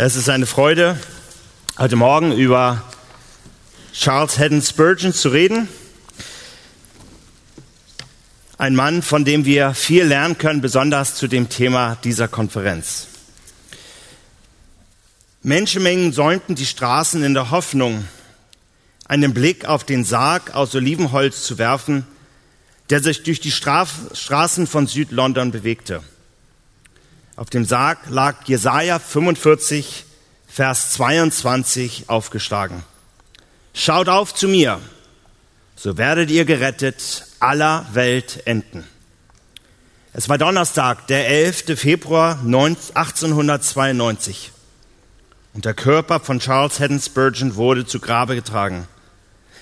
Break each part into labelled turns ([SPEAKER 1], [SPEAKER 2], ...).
[SPEAKER 1] Es ist eine Freude, heute Morgen über Charles Haddon Spurgeon zu reden. Ein Mann, von dem wir viel lernen können, besonders zu dem Thema dieser Konferenz. Menschenmengen säumten die Straßen in der Hoffnung, einen Blick auf den Sarg aus Olivenholz zu werfen, der sich durch die Straßen von Südlondon bewegte. Auf dem Sarg lag Jesaja 45, Vers 22 aufgeschlagen. Schaut auf zu mir, so werdet ihr gerettet aller Welt enden. Es war Donnerstag, der 11. Februar 1892. Und der Körper von Charles Haddon Spurgeon wurde zu Grabe getragen.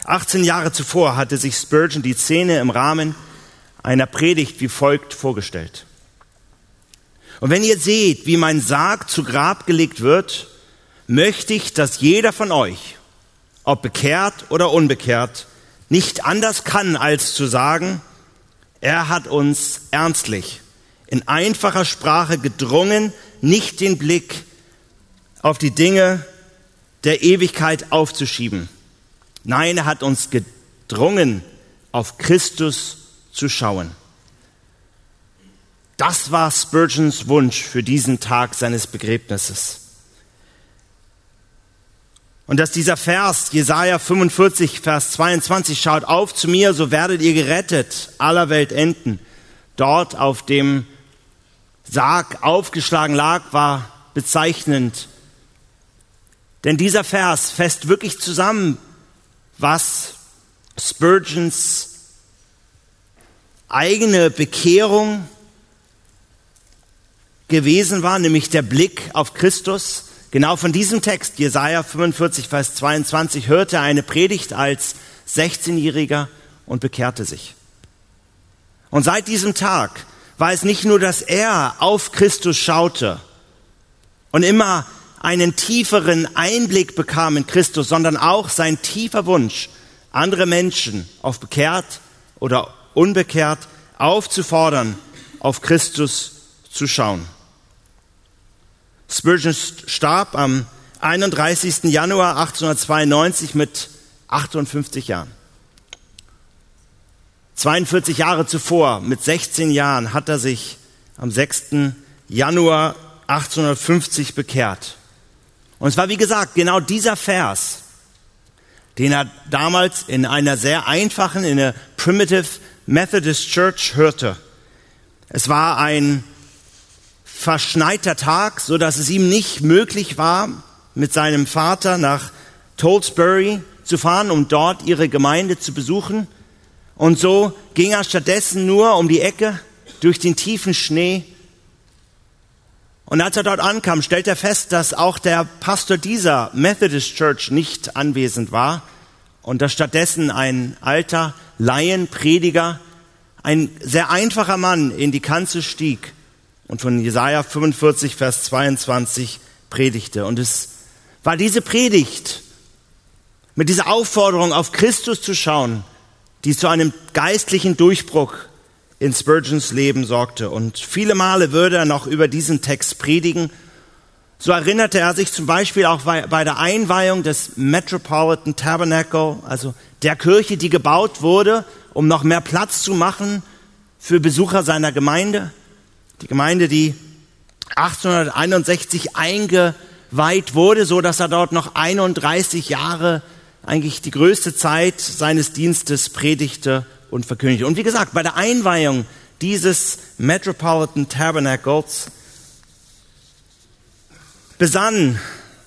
[SPEAKER 1] 18 Jahre zuvor hatte sich Spurgeon die Szene im Rahmen einer Predigt wie folgt vorgestellt. Und wenn ihr seht, wie mein Sarg zu Grab gelegt wird, möchte ich, dass jeder von euch, ob bekehrt oder unbekehrt, nicht anders kann, als zu sagen, er hat uns ernstlich in einfacher Sprache gedrungen, nicht den Blick auf die Dinge der Ewigkeit aufzuschieben. Nein, er hat uns gedrungen, auf Christus zu schauen. Das war Spurgeons Wunsch für diesen Tag seines Begräbnisses. Und dass dieser Vers, Jesaja 45, Vers 22, schaut auf zu mir, so werdet ihr gerettet, aller Welt enden, dort auf dem Sarg aufgeschlagen lag, war bezeichnend. Denn dieser Vers fasst wirklich zusammen, was Spurgeons eigene Bekehrung gewesen war, nämlich der Blick auf Christus. Genau von diesem Text, Jesaja 45, Vers 22, hörte er eine Predigt als 16-Jähriger und bekehrte sich. Und seit diesem Tag war es nicht nur, dass er auf Christus schaute und immer einen tieferen Einblick bekam in Christus, sondern auch sein tiefer Wunsch, andere Menschen auf bekehrt oder unbekehrt aufzufordern, auf Christus zu schauen. Spurgeon starb am 31. Januar 1892 mit 58 Jahren. 42 Jahre zuvor, mit 16 Jahren, hat er sich am 6. Januar 1850 bekehrt. Und es war, wie gesagt, genau dieser Vers, den er damals in einer sehr einfachen, in der Primitive Methodist Church hörte. Es war ein verschneiter Tag, so dass es ihm nicht möglich war, mit seinem Vater nach Tolsbury zu fahren, um dort ihre Gemeinde zu besuchen. Und so ging er stattdessen nur um die Ecke durch den tiefen Schnee. Und als er dort ankam, stellt er fest, dass auch der Pastor dieser Methodist Church nicht anwesend war und dass stattdessen ein alter Laienprediger, ein sehr einfacher Mann in die Kanzel stieg und von Jesaja 45, Vers 22 predigte. Und es war diese Predigt mit dieser Aufforderung, auf Christus zu schauen, die zu einem geistlichen Durchbruch in Spurgeons Leben sorgte. Und viele Male würde er noch über diesen Text predigen. So erinnerte er sich zum Beispiel auch bei der Einweihung des Metropolitan Tabernacle, also der Kirche, die gebaut wurde, um noch mehr Platz zu machen für Besucher seiner Gemeinde. Die Gemeinde, die 1861 eingeweiht wurde, so dass er dort noch 31 Jahre eigentlich die größte Zeit seines Dienstes predigte und verkündigte. Und wie gesagt, bei der Einweihung dieses Metropolitan Tabernacles besann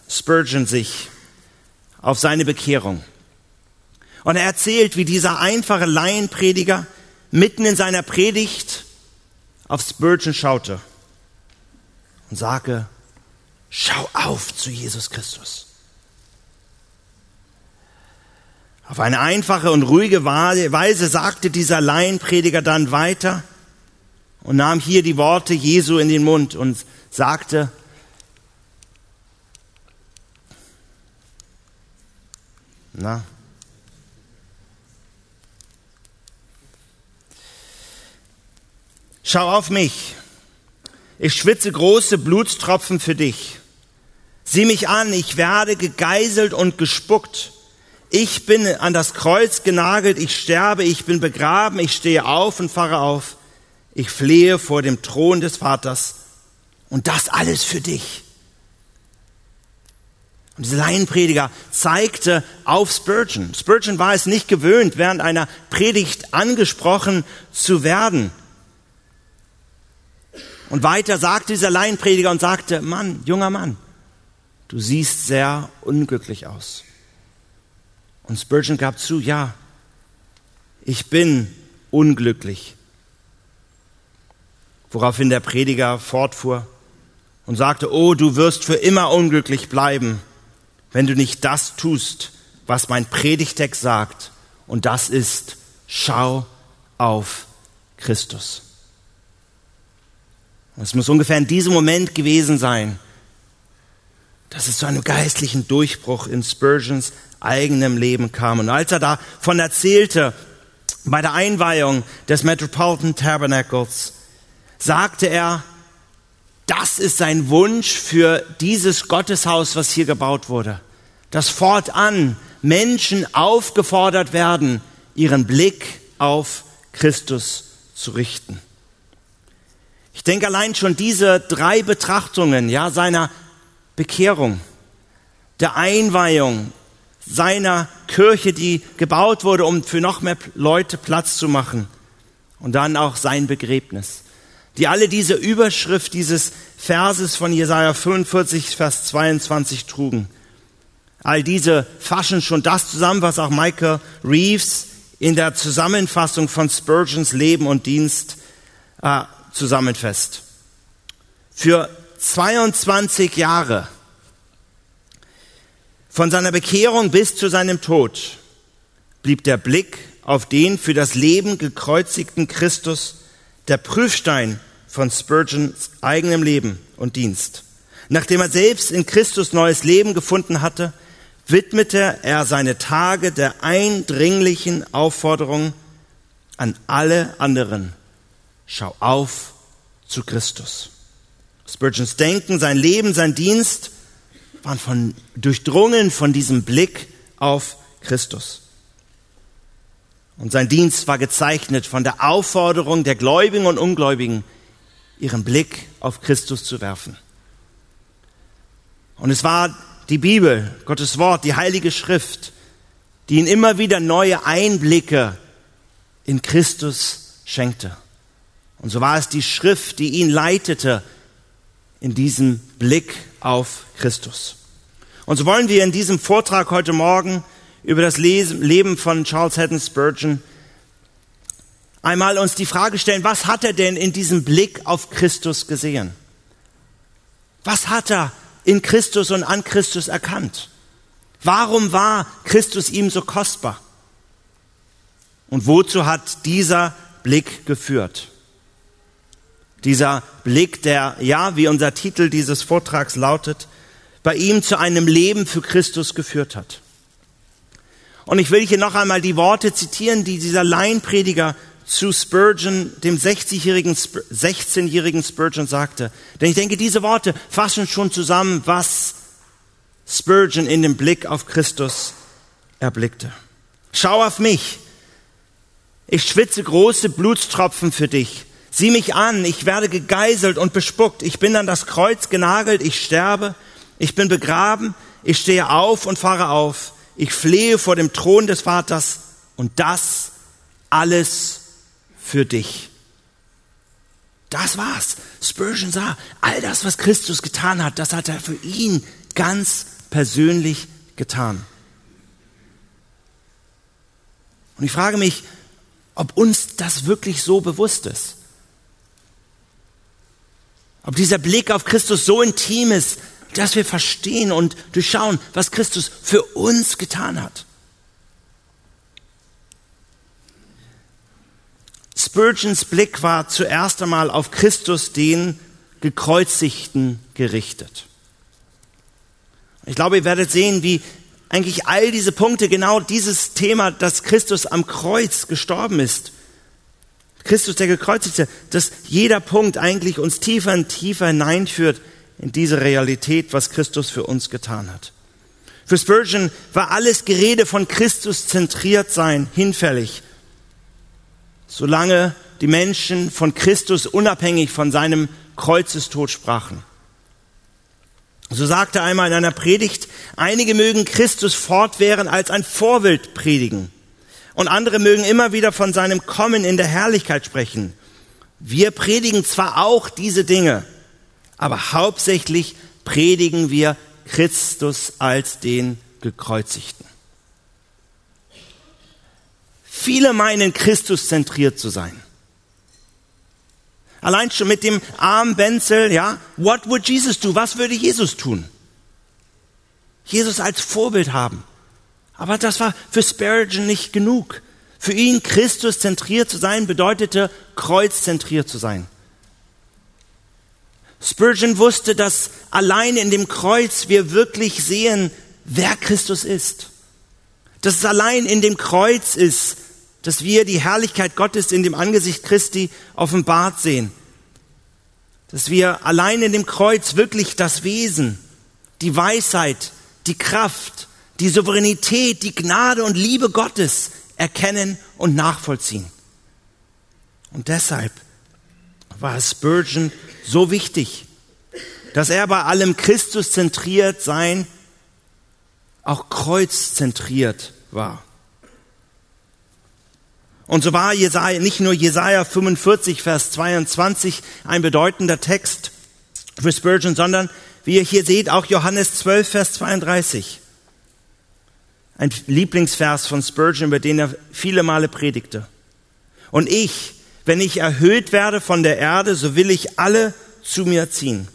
[SPEAKER 1] Spurgeon sich auf seine Bekehrung. Und er erzählt, wie dieser einfache Laienprediger mitten in seiner Predigt auf Spurgeon schaute und sagte, schau auf zu Jesus Christus. Auf eine einfache und ruhige Weise sagte dieser Laienprediger dann weiter und nahm hier die Worte Jesu in den Mund und sagte, na, Schau auf mich. Ich schwitze große Blutstropfen für dich. Sieh mich an, ich werde gegeißelt und gespuckt. Ich bin an das Kreuz genagelt, ich sterbe, ich bin begraben, ich stehe auf und fahre auf. Ich flehe vor dem Thron des Vaters. Und das alles für dich. Und dieser Laienprediger zeigte auf Spurgeon. Spurgeon war es nicht gewöhnt, während einer Predigt angesprochen zu werden. Und weiter sagte dieser Laienprediger und sagte, Mann, junger Mann, du siehst sehr unglücklich aus. Und Spurgeon gab zu, ja, ich bin unglücklich. Woraufhin der Prediger fortfuhr und sagte, oh, du wirst für immer unglücklich bleiben, wenn du nicht das tust, was mein Predigtext sagt. Und das ist, schau auf Christus. Es muss ungefähr in diesem Moment gewesen sein, dass es zu einem geistlichen Durchbruch in Spurgeons eigenem Leben kam. Und als er davon erzählte, bei der Einweihung des Metropolitan Tabernacles, sagte er, das ist sein Wunsch für dieses Gotteshaus, was hier gebaut wurde. Dass fortan Menschen aufgefordert werden, ihren Blick auf Christus zu richten. Ich denke allein schon diese drei Betrachtungen, ja, seiner Bekehrung, der Einweihung seiner Kirche, die gebaut wurde, um für noch mehr Leute Platz zu machen. Und dann auch sein Begräbnis. Die alle diese Überschrift dieses Verses von Jesaja 45, Vers 22 trugen. All diese fassen schon das zusammen, was auch Michael Reeves in der Zusammenfassung von Spurgeons Leben und Dienst äh, zusammenfasst. Für 22 Jahre von seiner Bekehrung bis zu seinem Tod blieb der Blick auf den für das Leben gekreuzigten Christus der Prüfstein von Spurgeons eigenem Leben und Dienst. Nachdem er selbst in Christus neues Leben gefunden hatte, widmete er seine Tage der eindringlichen Aufforderung an alle anderen. Schau auf zu Christus. Spurgeons Denken, sein Leben, sein Dienst waren von, durchdrungen von diesem Blick auf Christus. Und sein Dienst war gezeichnet von der Aufforderung der Gläubigen und Ungläubigen, ihren Blick auf Christus zu werfen. Und es war die Bibel, Gottes Wort, die Heilige Schrift, die ihn immer wieder neue Einblicke in Christus schenkte. Und so war es die Schrift, die ihn leitete in diesem Blick auf Christus. Und so wollen wir in diesem Vortrag heute Morgen über das Leben von Charles Haddon Spurgeon einmal uns die Frage stellen, was hat er denn in diesem Blick auf Christus gesehen? Was hat er in Christus und an Christus erkannt? Warum war Christus ihm so kostbar? Und wozu hat dieser Blick geführt? Dieser Blick, der, ja, wie unser Titel dieses Vortrags lautet, bei ihm zu einem Leben für Christus geführt hat. Und ich will hier noch einmal die Worte zitieren, die dieser Laienprediger zu Spurgeon, dem 60-jährigen, 16-jährigen Spurgeon sagte. Denn ich denke, diese Worte fassen schon zusammen, was Spurgeon in dem Blick auf Christus erblickte. Schau auf mich. Ich schwitze große Blutstropfen für dich. Sieh mich an, ich werde gegeißelt und bespuckt, ich bin an das Kreuz genagelt, ich sterbe, ich bin begraben, ich stehe auf und fahre auf, ich flehe vor dem Thron des Vaters und das alles für dich. Das war's. Spurgeon sah, all das, was Christus getan hat, das hat er für ihn ganz persönlich getan. Und ich frage mich, ob uns das wirklich so bewusst ist. Ob dieser Blick auf Christus so intim ist, dass wir verstehen und durchschauen, was Christus für uns getan hat. Spurgeons Blick war zuerst einmal auf Christus, den Gekreuzigten, gerichtet. Ich glaube, ihr werdet sehen, wie eigentlich all diese Punkte genau dieses Thema, dass Christus am Kreuz gestorben ist, Christus der Gekreuzigte, dass jeder Punkt eigentlich uns tiefer und tiefer hineinführt in diese Realität, was Christus für uns getan hat. Für Spurgeon war alles Gerede von Christus zentriert sein hinfällig, solange die Menschen von Christus unabhängig von seinem Kreuzestod sprachen. So sagte einmal in einer Predigt, einige mögen Christus fortwährend als ein Vorbild predigen und andere mögen immer wieder von seinem Kommen in der Herrlichkeit sprechen. Wir predigen zwar auch diese Dinge, aber hauptsächlich predigen wir Christus als den Gekreuzigten. Viele meinen, Christus zentriert zu sein. Allein schon mit dem armen Benzel, ja, what would Jesus do? Was würde Jesus tun? Jesus als Vorbild haben. Aber das war für Spurgeon nicht genug. Für ihn Christus zentriert zu sein bedeutete kreuzzentriert zu sein. Spurgeon wusste, dass allein in dem Kreuz wir wirklich sehen, wer Christus ist. Dass es allein in dem Kreuz ist, dass wir die Herrlichkeit Gottes in dem Angesicht Christi offenbart sehen. Dass wir allein in dem Kreuz wirklich das Wesen, die Weisheit, die Kraft, die Souveränität, die Gnade und Liebe Gottes erkennen und nachvollziehen. Und deshalb war Spurgeon so wichtig, dass er bei allem Christus zentriert sein, auch kreuzzentriert war. Und so war Jesaja, nicht nur Jesaja 45, Vers 22 ein bedeutender Text für Spurgeon, sondern wie ihr hier seht, auch Johannes 12, Vers 32. Ein Lieblingsvers von Spurgeon, über den er viele Male predigte. Und ich, wenn ich erhöht werde von der Erde, so will ich alle zu mir ziehen.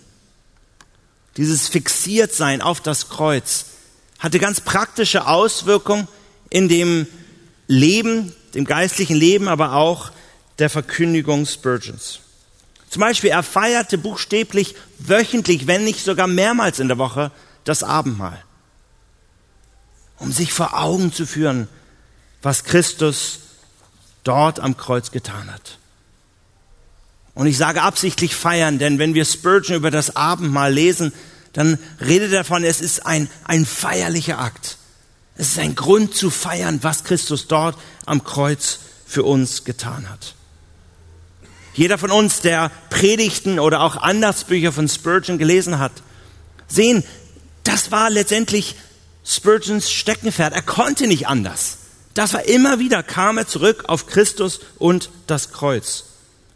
[SPEAKER 1] Dieses Fixiertsein auf das Kreuz hatte ganz praktische Auswirkungen in dem Leben dem geistlichen Leben, aber auch der Verkündigung Spurgeons. Zum Beispiel, er feierte buchstäblich wöchentlich, wenn nicht sogar mehrmals in der Woche, das Abendmahl, um sich vor Augen zu führen, was Christus dort am Kreuz getan hat. Und ich sage absichtlich feiern, denn wenn wir Spurgeon über das Abendmahl lesen, dann redet er davon, es ist ein, ein feierlicher Akt. Es ist ein Grund zu feiern, was Christus dort am Kreuz für uns getan hat. Jeder von uns, der Predigten oder auch Andachtsbücher von Spurgeon gelesen hat, sehen, das war letztendlich Spurgeons Steckenpferd. Er konnte nicht anders. Das war immer wieder, kam er zurück auf Christus und das Kreuz.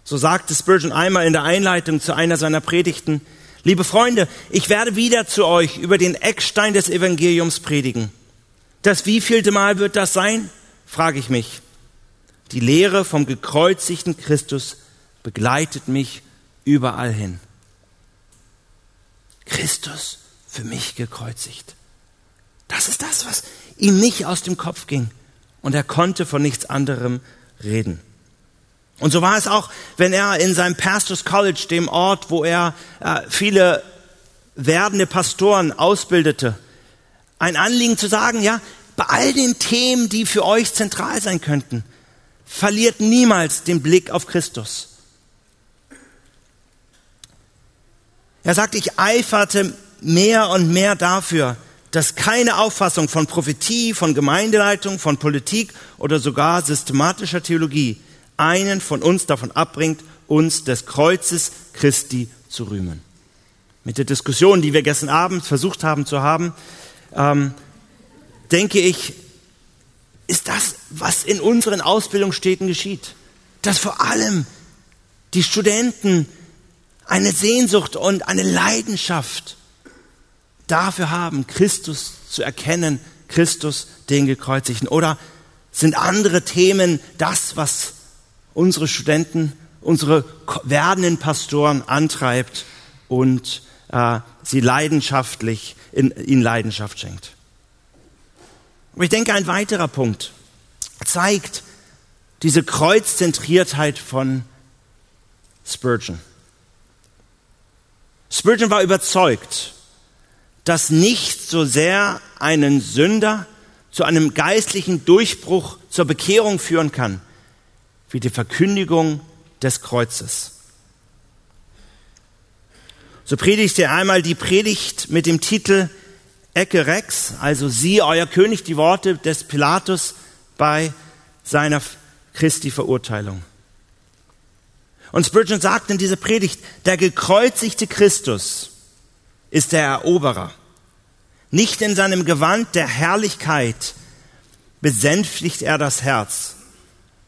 [SPEAKER 1] So sagte Spurgeon einmal in der Einleitung zu einer seiner Predigten, liebe Freunde, ich werde wieder zu euch über den Eckstein des Evangeliums predigen. Das wievielte Mal wird das sein? frage ich mich. Die Lehre vom gekreuzigten Christus begleitet mich überall hin. Christus für mich gekreuzigt. Das ist das, was ihm nicht aus dem Kopf ging. Und er konnte von nichts anderem reden. Und so war es auch, wenn er in seinem Pastors College, dem Ort, wo er äh, viele werdende Pastoren ausbildete, ein Anliegen zu sagen, ja, bei all den Themen, die für euch zentral sein könnten, verliert niemals den Blick auf Christus. Er sagt, ich eiferte mehr und mehr dafür, dass keine Auffassung von Prophetie, von Gemeindeleitung, von Politik oder sogar systematischer Theologie einen von uns davon abbringt, uns des Kreuzes Christi zu rühmen. Mit der Diskussion, die wir gestern Abend versucht haben zu haben, ähm, denke ich, ist das, was in unseren Ausbildungsstätten geschieht. Dass vor allem die Studenten eine Sehnsucht und eine Leidenschaft dafür haben, Christus zu erkennen, Christus den Gekreuzigten. Oder sind andere Themen das, was unsere Studenten, unsere werdenden Pastoren antreibt und äh, sie leidenschaftlich, in, ihnen Leidenschaft schenkt? Und ich denke, ein weiterer Punkt zeigt diese Kreuzzentriertheit von Spurgeon. Spurgeon war überzeugt, dass nichts so sehr einen Sünder zu einem geistlichen Durchbruch zur Bekehrung führen kann, wie die Verkündigung des Kreuzes. So predigte er einmal die Predigt mit dem Titel Ecke Rex, also Sie, euer König, die Worte des Pilatus bei seiner Christi Verurteilung. Und Spurgeon sagt in dieser Predigt, der gekreuzigte Christus ist der Eroberer. Nicht in seinem Gewand der Herrlichkeit besänftigt er das Herz,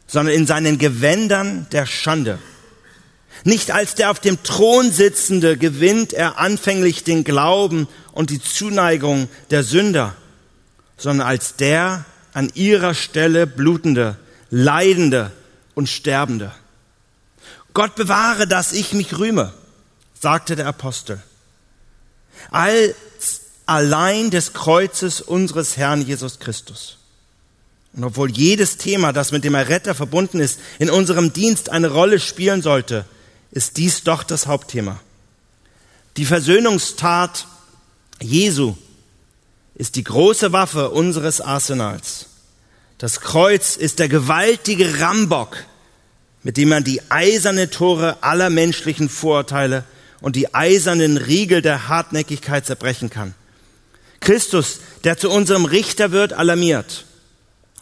[SPEAKER 1] sondern in seinen Gewändern der Schande. Nicht als der auf dem Thron sitzende gewinnt er anfänglich den Glauben und die Zuneigung der Sünder, sondern als der an ihrer Stelle blutende, leidende und sterbende. Gott bewahre, dass ich mich rühme, sagte der Apostel. Als allein des Kreuzes unseres Herrn Jesus Christus. Und obwohl jedes Thema, das mit dem Erretter verbunden ist, in unserem Dienst eine Rolle spielen sollte, ist dies doch das Hauptthema. Die Versöhnungstat Jesu ist die große Waffe unseres Arsenals. Das Kreuz ist der gewaltige Rambock, mit dem man die eiserne Tore aller menschlichen Vorurteile und die eisernen Riegel der Hartnäckigkeit zerbrechen kann. Christus, der zu unserem Richter wird, alarmiert.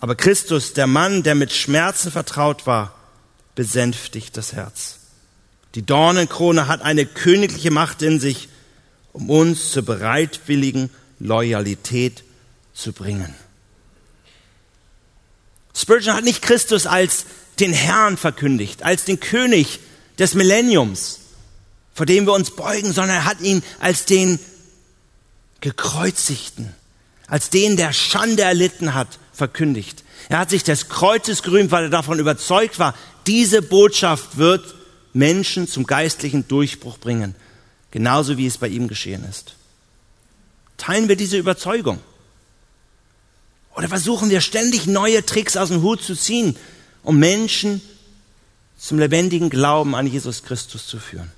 [SPEAKER 1] Aber Christus, der Mann, der mit Schmerzen vertraut war, besänftigt das Herz. Die Dornenkrone hat eine königliche Macht in sich, um uns zur bereitwilligen Loyalität zu bringen. Spurgeon hat nicht Christus als den Herrn verkündigt, als den König des Millenniums, vor dem wir uns beugen, sondern er hat ihn als den gekreuzigten, als den, der Schande erlitten hat, verkündigt. Er hat sich des Kreuzes gerühmt, weil er davon überzeugt war, diese Botschaft wird Menschen zum geistlichen Durchbruch bringen, genauso wie es bei ihm geschehen ist. Teilen wir diese Überzeugung? Oder versuchen wir ständig neue Tricks aus dem Hut zu ziehen, um Menschen zum lebendigen Glauben an Jesus Christus zu führen?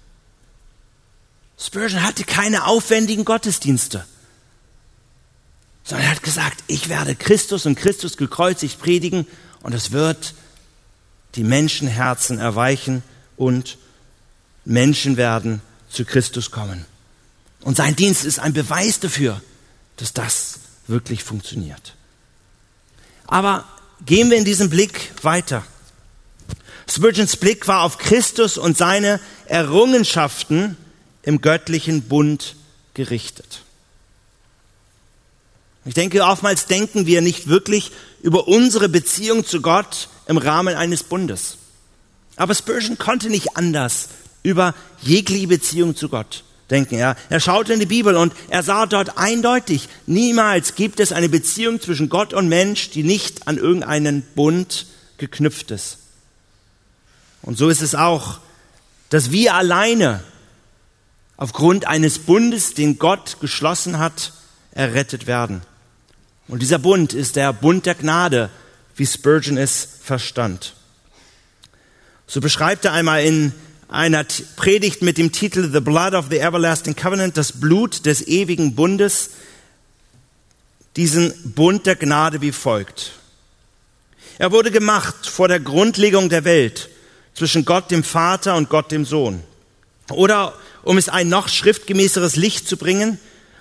[SPEAKER 1] Spurgeon hatte keine aufwendigen Gottesdienste, sondern er hat gesagt, ich werde Christus und Christus gekreuzigt predigen und es wird die Menschenherzen erweichen und Menschen werden zu Christus kommen. Und sein Dienst ist ein Beweis dafür, dass das wirklich funktioniert. Aber gehen wir in diesem Blick weiter. Spurgeons Blick war auf Christus und seine Errungenschaften im göttlichen Bund gerichtet. Ich denke, oftmals denken wir nicht wirklich über unsere Beziehung zu Gott im Rahmen eines Bundes. Aber Spurgeon konnte nicht anders über jegliche Beziehung zu Gott denken. Er, er schaute in die Bibel und er sah dort eindeutig, niemals gibt es eine Beziehung zwischen Gott und Mensch, die nicht an irgendeinen Bund geknüpft ist. Und so ist es auch, dass wir alleine aufgrund eines Bundes, den Gott geschlossen hat, errettet werden. Und dieser Bund ist der Bund der Gnade, wie Spurgeon es verstand. So beschreibt er einmal in einer Predigt mit dem Titel The Blood of the Everlasting Covenant, das Blut des ewigen Bundes, diesen Bund der Gnade wie folgt. Er wurde gemacht vor der Grundlegung der Welt zwischen Gott dem Vater und Gott dem Sohn. Oder um es ein noch schriftgemäßeres Licht zu bringen,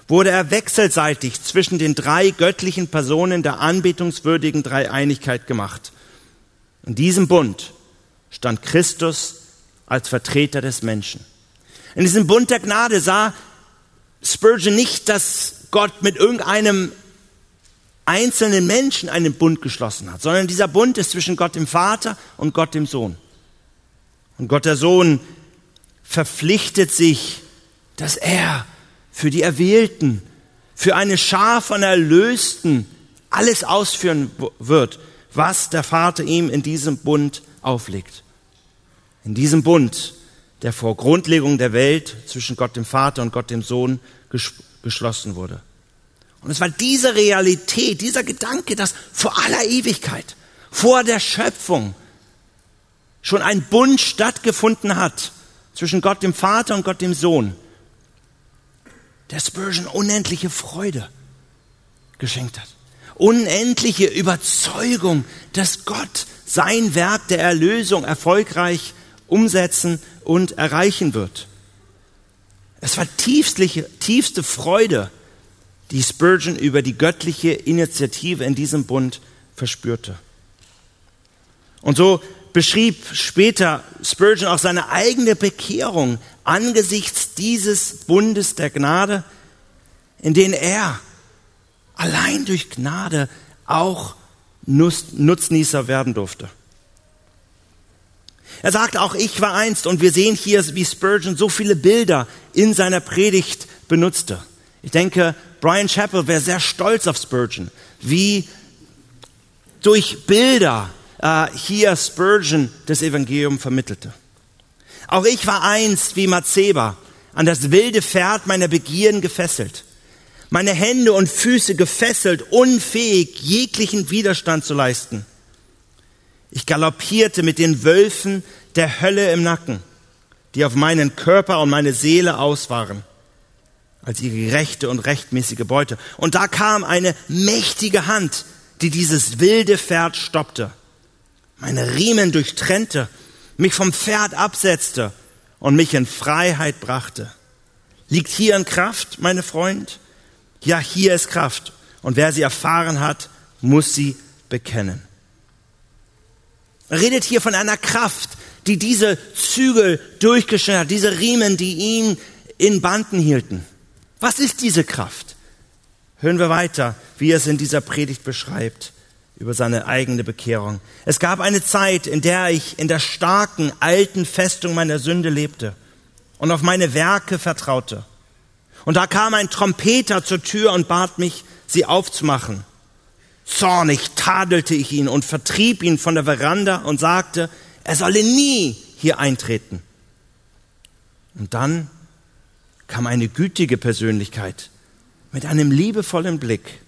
[SPEAKER 1] wurde er wechselseitig zwischen den drei göttlichen Personen der anbetungswürdigen Dreieinigkeit gemacht. In diesem Bund stand Christus als Vertreter des Menschen. In diesem Bund der Gnade sah Spurgeon nicht, dass Gott mit irgendeinem einzelnen Menschen einen Bund geschlossen hat, sondern dieser Bund ist zwischen Gott dem Vater und Gott dem Sohn. Und Gott der Sohn verpflichtet sich, dass er für die Erwählten, für eine Schar von Erlösten alles ausführen wird, was der Vater ihm in diesem Bund auflegt. In diesem Bund, der vor Grundlegung der Welt zwischen Gott dem Vater und Gott dem Sohn geschlossen wurde. Und es war diese Realität, dieser Gedanke, dass vor aller Ewigkeit, vor der Schöpfung schon ein Bund stattgefunden hat, zwischen Gott dem Vater und Gott dem Sohn, der Spurgeon unendliche Freude geschenkt hat. Unendliche Überzeugung, dass Gott sein Werk der Erlösung erfolgreich umsetzen und erreichen wird. Es war tiefste, tiefste Freude, die Spurgeon über die göttliche Initiative in diesem Bund verspürte. Und so beschrieb später Spurgeon auch seine eigene Bekehrung angesichts dieses Bundes der Gnade, in den er allein durch Gnade auch Nutznießer werden durfte. Er sagt auch, ich war einst, und wir sehen hier, wie Spurgeon so viele Bilder in seiner Predigt benutzte. Ich denke, Brian Chappell wäre sehr stolz auf Spurgeon, wie durch Bilder äh, hier Spurgeon das Evangelium vermittelte. Auch ich war einst wie Matzeba an das wilde Pferd meiner Begierden gefesselt, meine Hände und Füße gefesselt, unfähig, jeglichen Widerstand zu leisten. Ich galoppierte mit den Wölfen der Hölle im Nacken, die auf meinen Körper und meine Seele aus waren, als ihre gerechte und rechtmäßige Beute. Und da kam eine mächtige Hand, die dieses wilde Pferd stoppte, meine Riemen durchtrennte, mich vom Pferd absetzte und mich in Freiheit brachte. Liegt hier in Kraft, meine Freund? Ja, hier ist Kraft. Und wer sie erfahren hat, muss sie bekennen. Er redet hier von einer Kraft, die diese Zügel durchgeschnitten hat, diese Riemen, die ihn in Banden hielten. Was ist diese Kraft? Hören wir weiter, wie er es in dieser Predigt beschreibt über seine eigene Bekehrung. Es gab eine Zeit, in der ich in der starken, alten Festung meiner Sünde lebte und auf meine Werke vertraute. Und da kam ein Trompeter zur Tür und bat mich, sie aufzumachen. Zornig tadelte ich ihn und vertrieb ihn von der Veranda und sagte, er solle nie hier eintreten. Und dann kam eine gütige Persönlichkeit mit einem liebevollen Blick.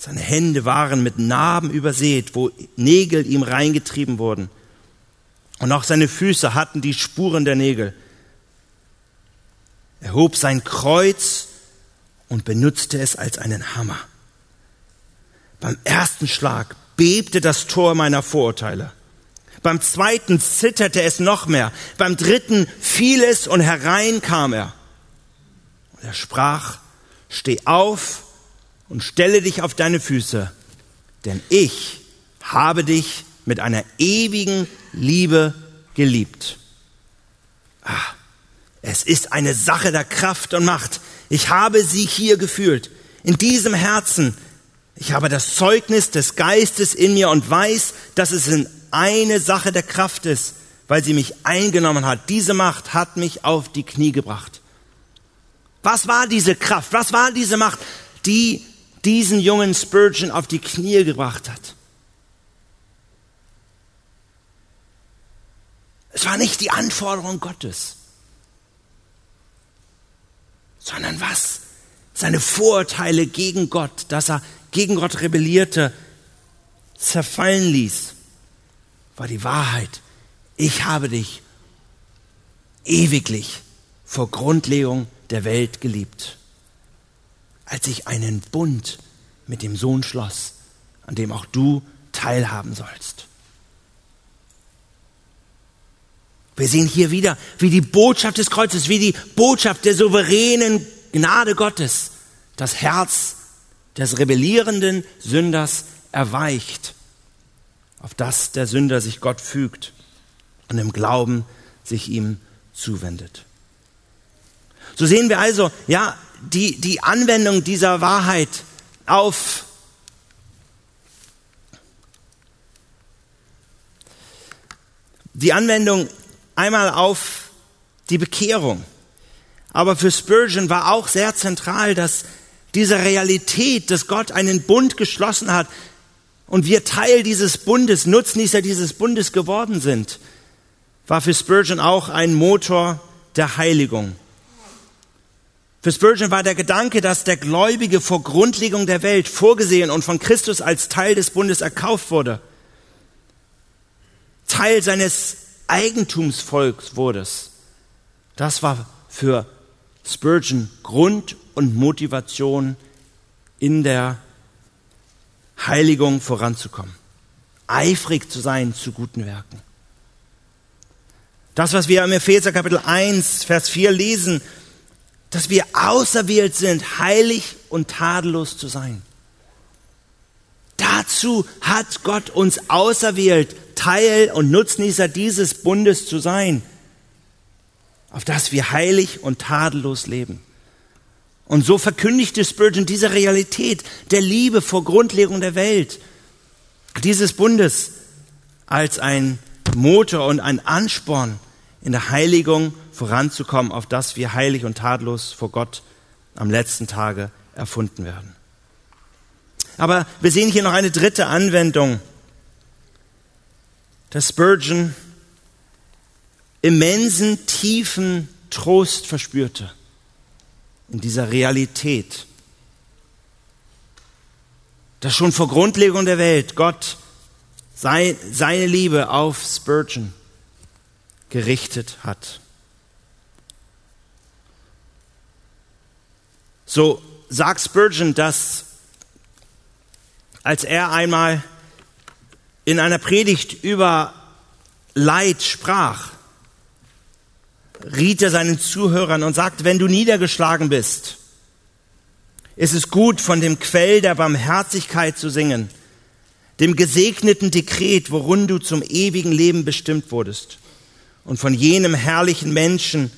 [SPEAKER 1] Seine Hände waren mit Narben übersät, wo Nägel ihm reingetrieben wurden. Und auch seine Füße hatten die Spuren der Nägel. Er hob sein Kreuz und benutzte es als einen Hammer. Beim ersten Schlag bebte das Tor meiner Vorurteile. Beim zweiten zitterte es noch mehr. Beim dritten fiel es und herein kam er. Und er sprach, steh auf und stelle dich auf deine Füße, denn ich habe dich mit einer ewigen Liebe geliebt. Ah, es ist eine Sache der Kraft und Macht. Ich habe sie hier gefühlt. In diesem Herzen ich habe das Zeugnis des Geistes in mir und weiß, dass es in eine Sache der Kraft ist, weil sie mich eingenommen hat. Diese Macht hat mich auf die Knie gebracht. Was war diese Kraft? Was war diese Macht, die diesen jungen Spurgeon auf die Knie gebracht hat? Es war nicht die Anforderung Gottes, sondern was? Seine Vorurteile gegen Gott, dass er gegen Gott rebellierte, zerfallen ließ, war die Wahrheit. Ich habe dich ewiglich vor Grundlegung der Welt geliebt, als ich einen Bund mit dem Sohn schloss, an dem auch du teilhaben sollst. Wir sehen hier wieder, wie die Botschaft des Kreuzes, wie die Botschaft der souveränen Gnade Gottes das Herz des rebellierenden Sünders erweicht, auf das der Sünder sich Gott fügt und im Glauben sich ihm zuwendet. So sehen wir also, ja, die, die Anwendung dieser Wahrheit auf die Anwendung einmal auf die Bekehrung. Aber für Spurgeon war auch sehr zentral, dass diese Realität, dass Gott einen Bund geschlossen hat und wir Teil dieses Bundes, Nutznießer dieses Bundes geworden sind, war für Spurgeon auch ein Motor der Heiligung. Für Spurgeon war der Gedanke, dass der Gläubige vor Grundlegung der Welt vorgesehen und von Christus als Teil des Bundes erkauft wurde, Teil seines Eigentumsvolks wurde. Das war für Spurgeon Grund und Motivation in der Heiligung voranzukommen. Eifrig zu sein zu guten Werken. Das, was wir im Epheser Kapitel 1, Vers 4 lesen, dass wir auserwählt sind, heilig und tadellos zu sein. Dazu hat Gott uns auserwählt, Teil und Nutznießer dieses Bundes zu sein, auf das wir heilig und tadellos leben. Und so verkündigte Spurgeon diese Realität der Liebe vor Grundlegung der Welt, dieses Bundes als ein Motor und ein Ansporn in der Heiligung voranzukommen, auf das wir heilig und tadellos vor Gott am letzten Tage erfunden werden. Aber wir sehen hier noch eine dritte Anwendung, dass Spurgeon immensen, tiefen Trost verspürte in dieser Realität, dass schon vor Grundlegung der Welt Gott seine Liebe auf Spurgeon gerichtet hat. So sagt Spurgeon, dass als er einmal in einer Predigt über Leid sprach, riet er seinen Zuhörern und sagte, wenn du niedergeschlagen bist, ist es gut, von dem Quell der Barmherzigkeit zu singen, dem gesegneten Dekret, worin du zum ewigen Leben bestimmt wurdest, und von jenem herrlichen Menschen,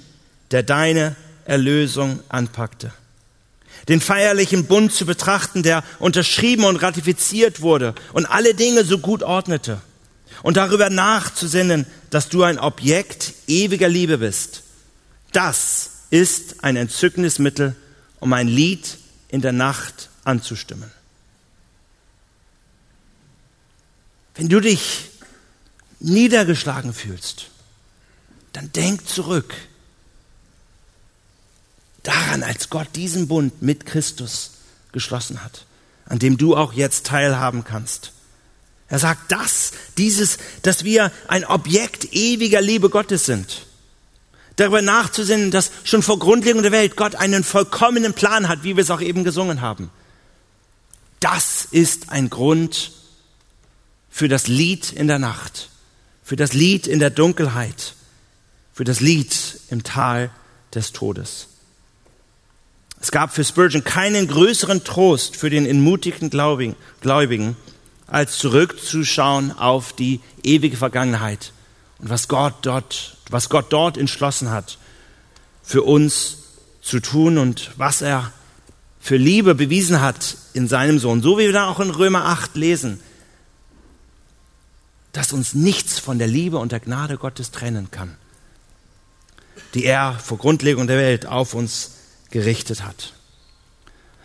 [SPEAKER 1] der deine Erlösung anpackte den feierlichen Bund zu betrachten, der unterschrieben und ratifiziert wurde und alle Dinge so gut ordnete. Und darüber nachzusinnen, dass du ein Objekt ewiger Liebe bist. Das ist ein entzückendes Mittel, um ein Lied in der Nacht anzustimmen. Wenn du dich niedergeschlagen fühlst, dann denk zurück daran, als Gott diesen Bund mit Christus geschlossen hat, an dem du auch jetzt teilhaben kannst. Er sagt das, dieses, dass wir ein Objekt ewiger Liebe Gottes sind. Darüber nachzusinnen, dass schon vor Grundlegung der Welt Gott einen vollkommenen Plan hat, wie wir es auch eben gesungen haben. Das ist ein Grund für das Lied in der Nacht, für das Lied in der Dunkelheit, für das Lied im Tal des Todes. Es gab für Spurgeon keinen größeren Trost für den entmutigten Gläubigen, als zurückzuschauen auf die ewige Vergangenheit und was Gott dort, was Gott dort entschlossen hat, für uns zu tun und was er für Liebe bewiesen hat in seinem Sohn. So wie wir da auch in Römer 8 lesen, dass uns nichts von der Liebe und der Gnade Gottes trennen kann, die er vor Grundlegung der Welt auf uns gerichtet hat.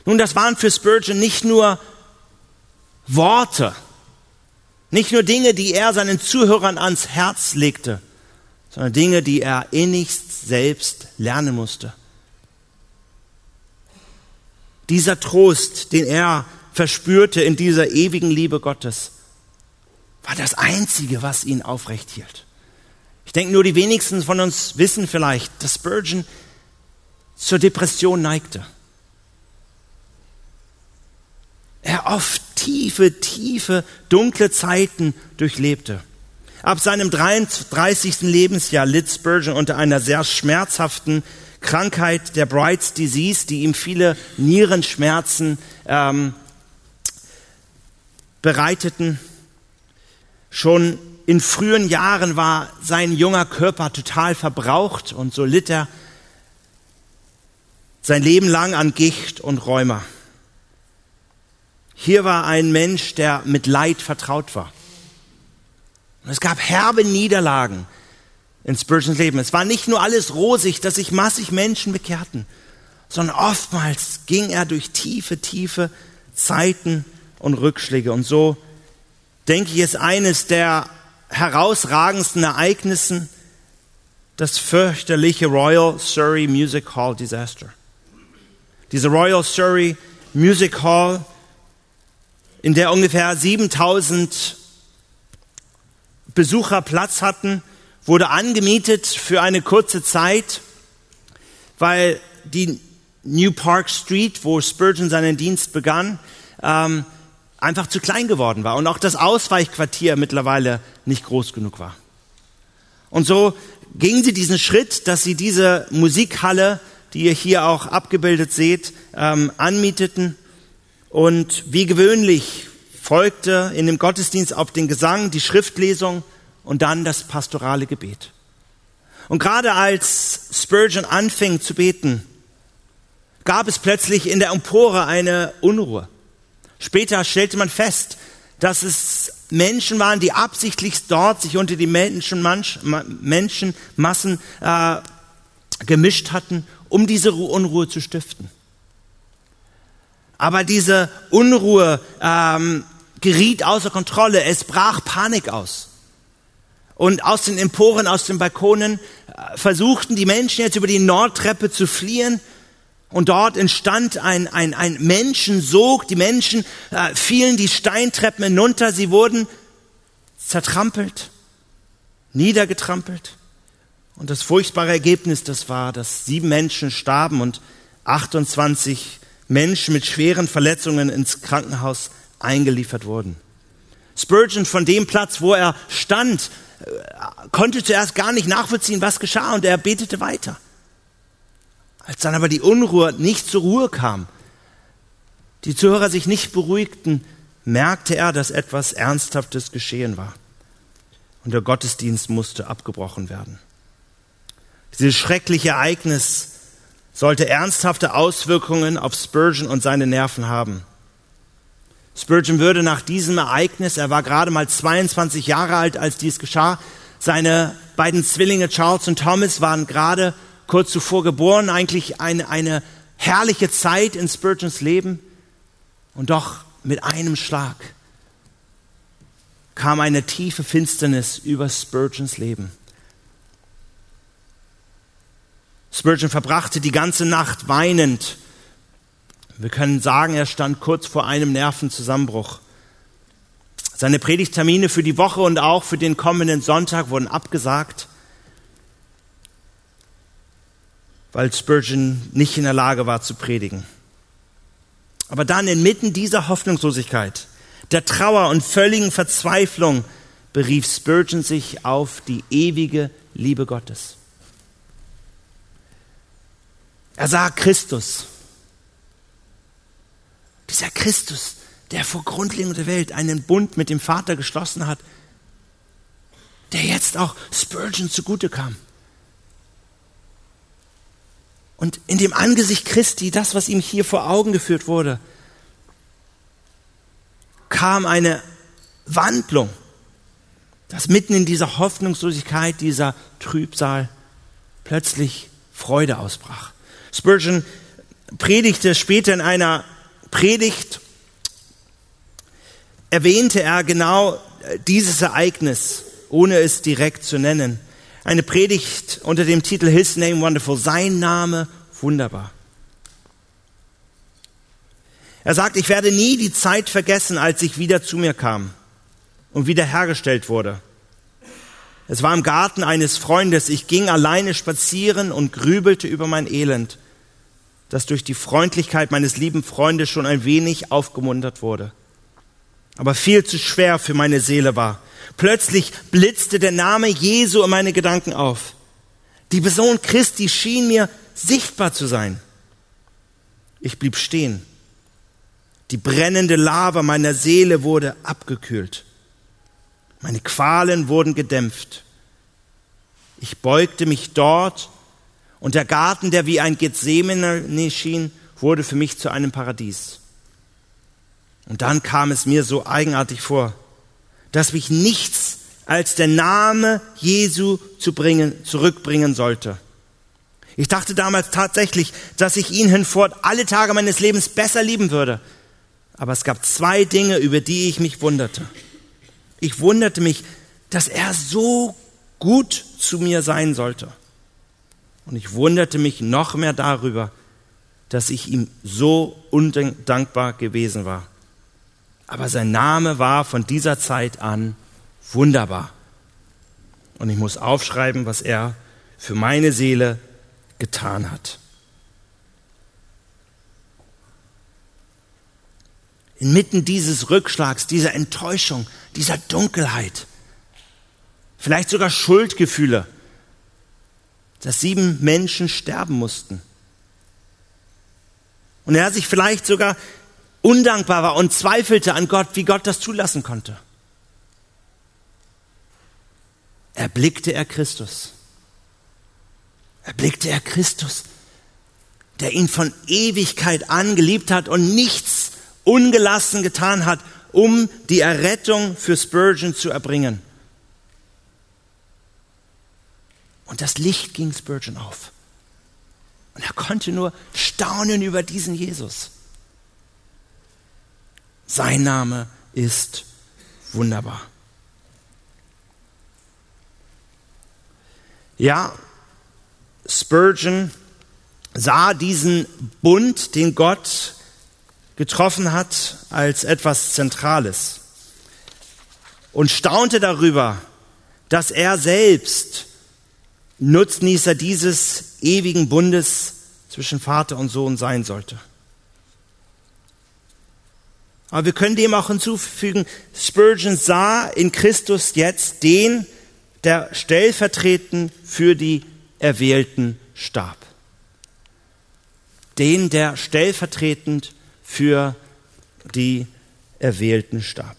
[SPEAKER 1] Nun, das waren für Spurgeon nicht nur Worte, nicht nur Dinge, die er seinen Zuhörern ans Herz legte, sondern Dinge, die er innigst selbst lernen musste. Dieser Trost, den er verspürte in dieser ewigen Liebe Gottes, war das Einzige, was ihn aufrecht hielt. Ich denke, nur die wenigsten von uns wissen vielleicht, dass Spurgeon zur Depression neigte. Er oft tiefe, tiefe, dunkle Zeiten durchlebte. Ab seinem 33. Lebensjahr litt Spurgeon unter einer sehr schmerzhaften Krankheit der Bright's Disease, die ihm viele Nierenschmerzen ähm, bereiteten. Schon in frühen Jahren war sein junger Körper total verbraucht und so litt er sein Leben lang an Gicht und Rheuma. Hier war ein Mensch, der mit Leid vertraut war. Und es gab herbe Niederlagen in Spurgeons Leben. Es war nicht nur alles rosig, dass sich massig Menschen bekehrten, sondern oftmals ging er durch tiefe, tiefe Zeiten und Rückschläge. Und so denke ich, ist eines der herausragendsten Ereignissen das fürchterliche Royal Surrey Music Hall Disaster diese Royal Surrey Music Hall, in der ungefähr 7000 Besucher Platz hatten, wurde angemietet für eine kurze Zeit, weil die New Park Street, wo Spurgeon seinen Dienst begann, ähm, einfach zu klein geworden war und auch das Ausweichquartier mittlerweile nicht groß genug war. Und so gingen sie diesen Schritt, dass sie diese Musikhalle die ihr hier auch abgebildet seht, ähm, anmieteten. Und wie gewöhnlich folgte in dem Gottesdienst auf den Gesang die Schriftlesung und dann das pastorale Gebet. Und gerade als Spurgeon anfing zu beten, gab es plötzlich in der Empore eine Unruhe. Später stellte man fest, dass es Menschen waren, die absichtlich dort sich unter die Menschenmassen äh, gemischt hatten, um diese Unruhe zu stiften. Aber diese Unruhe ähm, geriet außer Kontrolle. Es brach Panik aus. Und aus den Emporen, aus den Balkonen äh, versuchten die Menschen jetzt über die Nordtreppe zu fliehen. Und dort entstand ein, ein, ein Menschensog. Die Menschen äh, fielen die Steintreppen hinunter. Sie wurden zertrampelt, niedergetrampelt. Und das furchtbare Ergebnis, das war, dass sieben Menschen starben und 28 Menschen mit schweren Verletzungen ins Krankenhaus eingeliefert wurden. Spurgeon von dem Platz, wo er stand, äh, konnte zuerst gar nicht nachvollziehen, was geschah und er betete weiter. Als dann aber die Unruhe nicht zur Ruhe kam, die Zuhörer sich nicht beruhigten, merkte er, dass etwas Ernsthaftes geschehen war. Und der Gottesdienst musste abgebrochen werden. Dieses schreckliche Ereignis sollte ernsthafte Auswirkungen auf Spurgeon und seine Nerven haben. Spurgeon würde nach diesem Ereignis, er war gerade mal 22 Jahre alt, als dies geschah, seine beiden Zwillinge Charles und Thomas waren gerade kurz zuvor geboren, eigentlich eine, eine herrliche Zeit in Spurgeons Leben. Und doch mit einem Schlag kam eine tiefe Finsternis über Spurgeons Leben. Spurgeon verbrachte die ganze Nacht weinend wir können sagen, er stand kurz vor einem Nervenzusammenbruch. Seine Predigttermine für die Woche und auch für den kommenden Sonntag wurden abgesagt, weil Spurgeon nicht in der Lage war zu predigen. Aber dann inmitten dieser Hoffnungslosigkeit, der Trauer und völligen Verzweiflung berief Spurgeon sich auf die ewige Liebe Gottes. Er sah Christus dieser Christus, der vor Grundlegung der Welt einen Bund mit dem Vater geschlossen hat, der jetzt auch Spurgeon zugute kam. Und in dem Angesicht Christi, das, was ihm hier vor Augen geführt wurde, kam eine Wandlung, dass mitten in dieser Hoffnungslosigkeit, dieser Trübsal plötzlich Freude ausbrach. Spurgeon predigte später in einer Predigt erwähnte er genau dieses Ereignis, ohne es direkt zu nennen. Eine Predigt unter dem Titel His Name Wonderful, sein Name wunderbar. Er sagt, ich werde nie die Zeit vergessen, als ich wieder zu mir kam und wiederhergestellt wurde. Es war im Garten eines Freundes. Ich ging alleine spazieren und grübelte über mein Elend das durch die Freundlichkeit meines lieben Freundes schon ein wenig aufgemuntert wurde, aber viel zu schwer für meine Seele war. Plötzlich blitzte der Name Jesu in meine Gedanken auf. Die Person Christi schien mir sichtbar zu sein. Ich blieb stehen. Die brennende Lava meiner Seele wurde abgekühlt. Meine Qualen wurden gedämpft. Ich beugte mich dort und der Garten, der wie ein Gethsemane schien, wurde für mich zu einem Paradies. Und dann kam es mir so eigenartig vor, dass mich nichts als der Name Jesu zu bringen, zurückbringen sollte. Ich dachte damals tatsächlich, dass ich ihn hinfort alle Tage meines Lebens besser lieben würde. Aber es gab zwei Dinge, über die ich mich wunderte. Ich wunderte mich, dass er so gut zu mir sein sollte. Und ich wunderte mich noch mehr darüber, dass ich ihm so undankbar gewesen war. Aber sein Name war von dieser Zeit an wunderbar. Und ich muss aufschreiben, was er für meine Seele getan hat. Inmitten dieses Rückschlags, dieser Enttäuschung, dieser Dunkelheit, vielleicht sogar Schuldgefühle, dass sieben Menschen sterben mussten, Und er sich vielleicht sogar undankbar war und zweifelte an Gott, wie Gott das zulassen konnte. Erblickte er Christus. Erblickte er Christus, der ihn von Ewigkeit an geliebt hat und nichts ungelassen getan hat, um die Errettung für Spurgeon zu erbringen. Und das Licht ging Spurgeon auf. Und er konnte nur staunen über diesen Jesus. Sein Name ist wunderbar. Ja, Spurgeon sah diesen Bund, den Gott getroffen hat, als etwas Zentrales und staunte darüber, dass er selbst Nutznießer dieses ewigen Bundes zwischen Vater und Sohn sein sollte. Aber wir können dem auch hinzufügen, Spurgeon sah in Christus jetzt den, der stellvertretend für die Erwählten starb. Den, der stellvertretend für die Erwählten starb.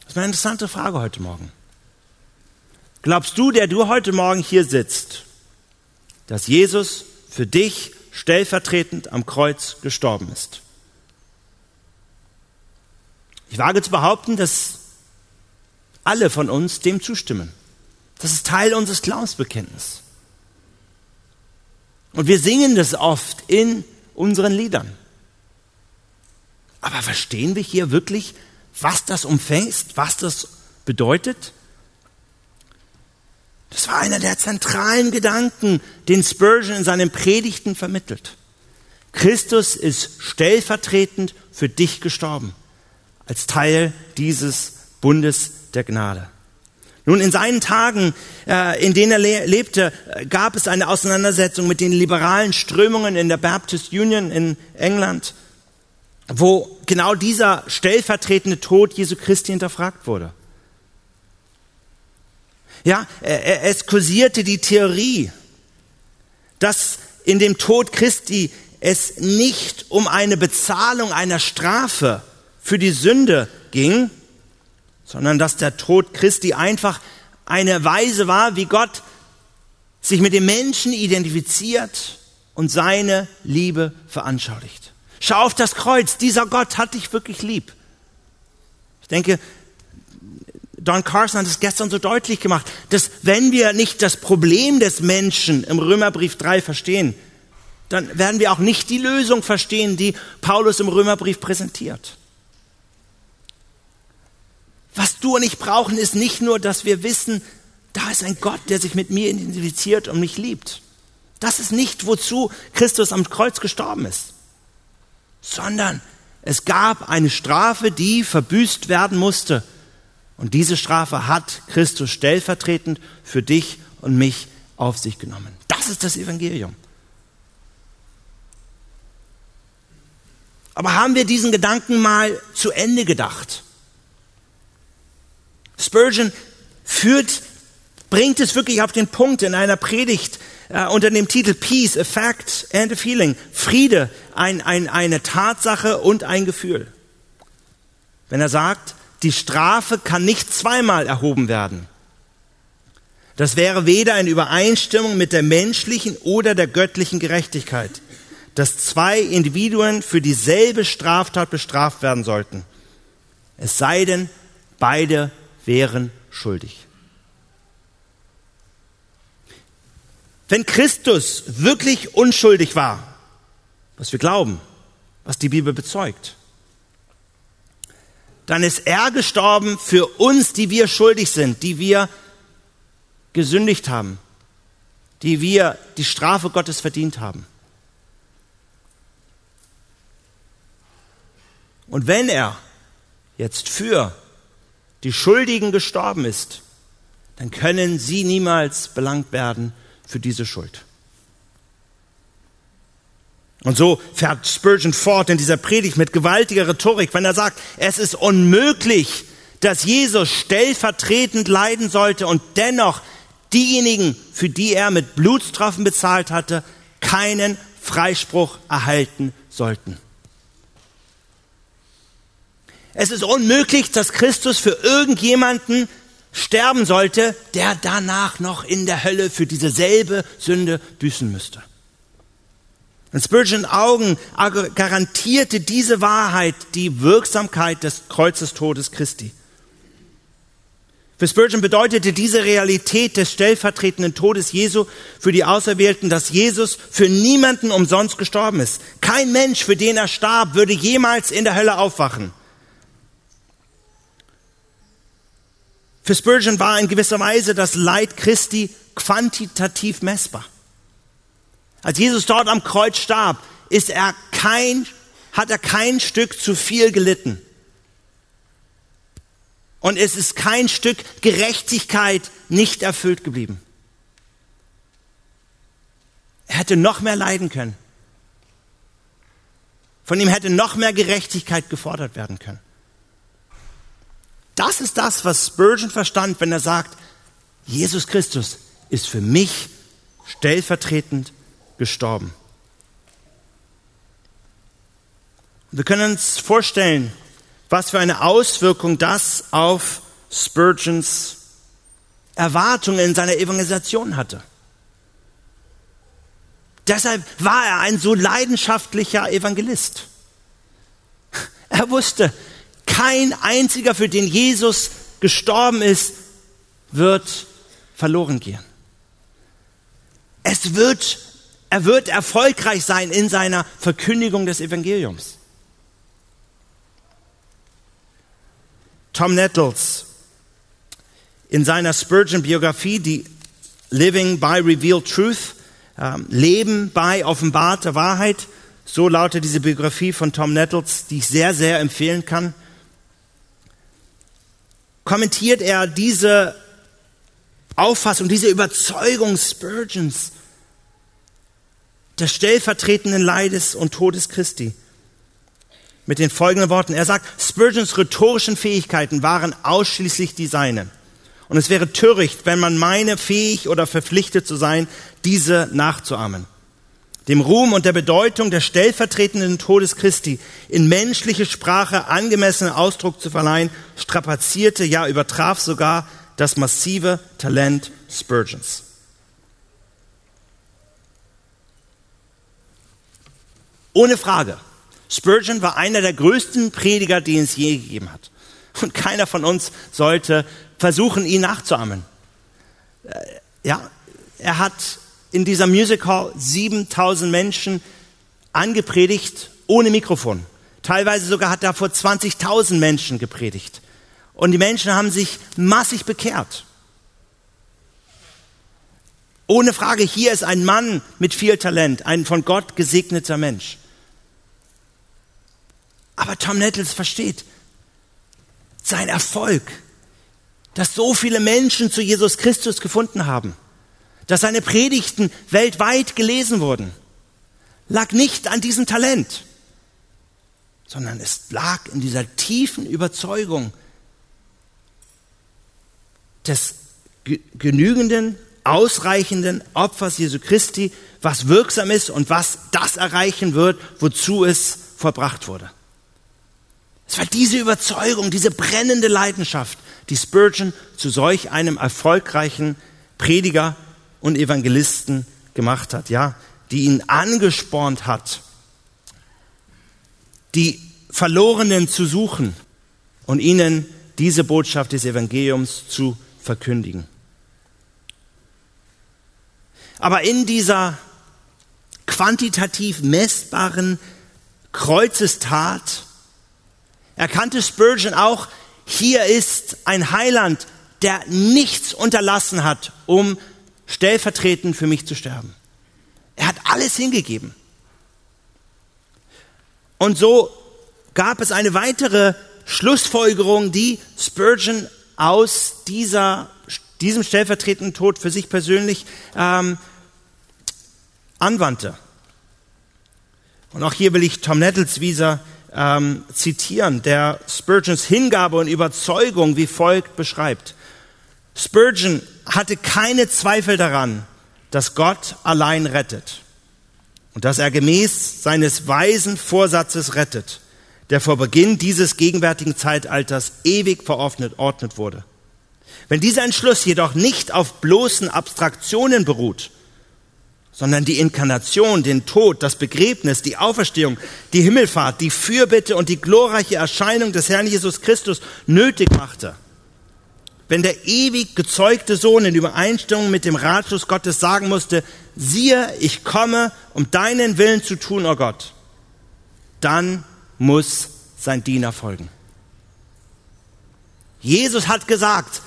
[SPEAKER 1] Das ist eine interessante Frage heute Morgen. Glaubst du, der du heute Morgen hier sitzt, dass Jesus für dich stellvertretend am Kreuz gestorben ist? Ich wage zu behaupten, dass alle von uns dem zustimmen. Das ist Teil unseres Glaubensbekenntnisses. Und wir singen das oft in unseren Liedern. Aber verstehen wir hier wirklich, was das umfängt, was das bedeutet? Das war einer der zentralen Gedanken, den Spurgeon in seinen Predigten vermittelt. Christus ist stellvertretend für dich gestorben, als Teil dieses Bundes der Gnade. Nun, in seinen Tagen, äh, in denen er lebte, gab es eine Auseinandersetzung mit den liberalen Strömungen in der Baptist Union in England, wo genau dieser stellvertretende Tod Jesu Christi hinterfragt wurde. Ja, es kursierte die Theorie, dass in dem Tod Christi es nicht um eine Bezahlung einer Strafe für die Sünde ging, sondern dass der Tod Christi einfach eine Weise war, wie Gott sich mit dem Menschen identifiziert und seine Liebe veranschaulicht. Schau auf das Kreuz, dieser Gott hat dich wirklich lieb. Ich denke, Don Carson hat es gestern so deutlich gemacht, dass wenn wir nicht das Problem des Menschen im Römerbrief 3 verstehen, dann werden wir auch nicht die Lösung verstehen, die Paulus im Römerbrief präsentiert. Was du und ich brauchen, ist nicht nur, dass wir wissen, da ist ein Gott, der sich mit mir identifiziert und mich liebt. Das ist nicht, wozu Christus am Kreuz gestorben ist, sondern es gab eine Strafe, die verbüßt werden musste und diese Strafe hat Christus stellvertretend für dich und mich auf sich genommen. Das ist das Evangelium. Aber haben wir diesen Gedanken mal zu Ende gedacht? Spurgeon führt, bringt es wirklich auf den Punkt in einer Predigt äh, unter dem Titel Peace, a Fact and a Feeling. Friede, ein, ein, eine Tatsache und ein Gefühl. Wenn er sagt, die Strafe kann nicht zweimal erhoben werden. Das wäre weder in Übereinstimmung mit der menschlichen oder der göttlichen Gerechtigkeit, dass zwei Individuen für dieselbe Straftat bestraft werden sollten. Es sei denn, beide wären schuldig. Wenn Christus wirklich unschuldig war, was wir glauben, was die Bibel bezeugt, dann ist er gestorben für uns, die wir schuldig sind, die wir gesündigt haben, die wir die Strafe Gottes verdient haben. Und wenn er jetzt für die Schuldigen gestorben ist, dann können sie niemals belangt werden für diese Schuld. Und so fährt Spurgeon fort in dieser Predigt mit gewaltiger Rhetorik, wenn er sagt, es ist unmöglich, dass Jesus stellvertretend leiden sollte und dennoch diejenigen, für die er mit Blutstrafen bezahlt hatte, keinen Freispruch erhalten sollten. Es ist unmöglich, dass Christus für irgendjemanden sterben sollte, der danach noch in der Hölle für dieselbe Sünde büßen müsste. In Spurgeon Augen garantierte diese Wahrheit die Wirksamkeit des Kreuzestodes Christi. Für Spurgeon bedeutete diese Realität des stellvertretenden Todes Jesu für die Auserwählten, dass Jesus für niemanden umsonst gestorben ist. Kein Mensch, für den er starb, würde jemals in der Hölle aufwachen. Für Spurgeon war in gewisser Weise das Leid Christi quantitativ messbar. Als Jesus dort am Kreuz starb, ist er kein, hat er kein Stück zu viel gelitten. Und es ist kein Stück Gerechtigkeit nicht erfüllt geblieben. Er hätte noch mehr leiden können. Von ihm hätte noch mehr Gerechtigkeit gefordert werden können. Das ist das, was Spurgeon verstand, wenn er sagt, Jesus Christus ist für mich stellvertretend gestorben. Wir können uns vorstellen, was für eine Auswirkung das auf Spurgeons Erwartungen in seiner Evangelisation hatte. Deshalb war er ein so leidenschaftlicher Evangelist. Er wusste, kein einziger, für den Jesus gestorben ist, wird verloren gehen. Es wird, er wird erfolgreich sein in seiner Verkündigung des Evangeliums. Tom Nettles in seiner Spurgeon-Biografie, die Living by Revealed Truth, ähm, Leben bei offenbarter Wahrheit, so lautet diese Biografie von Tom Nettles, die ich sehr, sehr empfehlen kann kommentiert er diese Auffassung, diese Überzeugung Spurgeons des stellvertretenden Leides und Todes Christi mit den folgenden Worten. Er sagt, Spurgeons rhetorischen Fähigkeiten waren ausschließlich die seinen. Und es wäre töricht, wenn man meine, fähig oder verpflichtet zu sein, diese nachzuahmen dem Ruhm und der Bedeutung des stellvertretenden Todes Christi in menschliche Sprache angemessenen Ausdruck zu verleihen, strapazierte, ja übertraf sogar das massive Talent Spurgeons. Ohne Frage. Spurgeon war einer der größten Prediger, die es je gegeben hat. Und keiner von uns sollte versuchen, ihn nachzuahmen. Äh, ja, er hat in dieser Music Hall 7000 Menschen angepredigt ohne Mikrofon. Teilweise sogar hat er vor 20.000 Menschen gepredigt. Und die Menschen haben sich massig bekehrt. Ohne Frage, hier ist ein Mann mit viel Talent, ein von Gott gesegneter Mensch. Aber Tom Nettles versteht sein Erfolg, dass so viele Menschen zu Jesus Christus gefunden haben dass seine Predigten weltweit gelesen wurden, lag nicht an diesem Talent, sondern es lag in dieser tiefen Überzeugung des genügenden, ausreichenden Opfers Jesu Christi, was wirksam ist und was das erreichen wird, wozu es vollbracht wurde. Es war diese Überzeugung, diese brennende Leidenschaft, die Spurgeon zu solch einem erfolgreichen Prediger und Evangelisten gemacht hat, ja, die ihn angespornt hat, die Verlorenen zu suchen und ihnen diese Botschaft des Evangeliums zu verkündigen. Aber in dieser quantitativ messbaren Kreuzestat erkannte Spurgeon auch, hier ist ein Heiland, der nichts unterlassen hat, um stellvertretend für mich zu sterben. Er hat alles hingegeben. Und so gab es eine weitere Schlussfolgerung, die Spurgeon aus dieser, diesem stellvertretenden Tod für sich persönlich ähm, anwandte. Und auch hier will ich Tom Nettles wieder ähm, zitieren, der Spurgeons Hingabe und Überzeugung wie folgt beschreibt. Spurgeon hatte keine Zweifel daran, dass Gott allein rettet. und dass er gemäß seines weisen Vorsatzes rettet, der vor Beginn dieses gegenwärtigen Zeitalters ewig verordnet wurde. Wenn dieser Entschluss jedoch nicht auf bloßen Abstraktionen beruht, sondern die Inkarnation, den Tod, das Begräbnis, die Auferstehung, die Himmelfahrt, die Fürbitte und die glorreiche Erscheinung des Herrn Jesus Christus nötig machte, wenn der ewig gezeugte Sohn in Übereinstimmung mit dem Ratschluss Gottes sagen musste, siehe, ich komme, um deinen Willen zu tun, o oh Gott, dann muss sein Diener folgen. Jesus hat gesagt,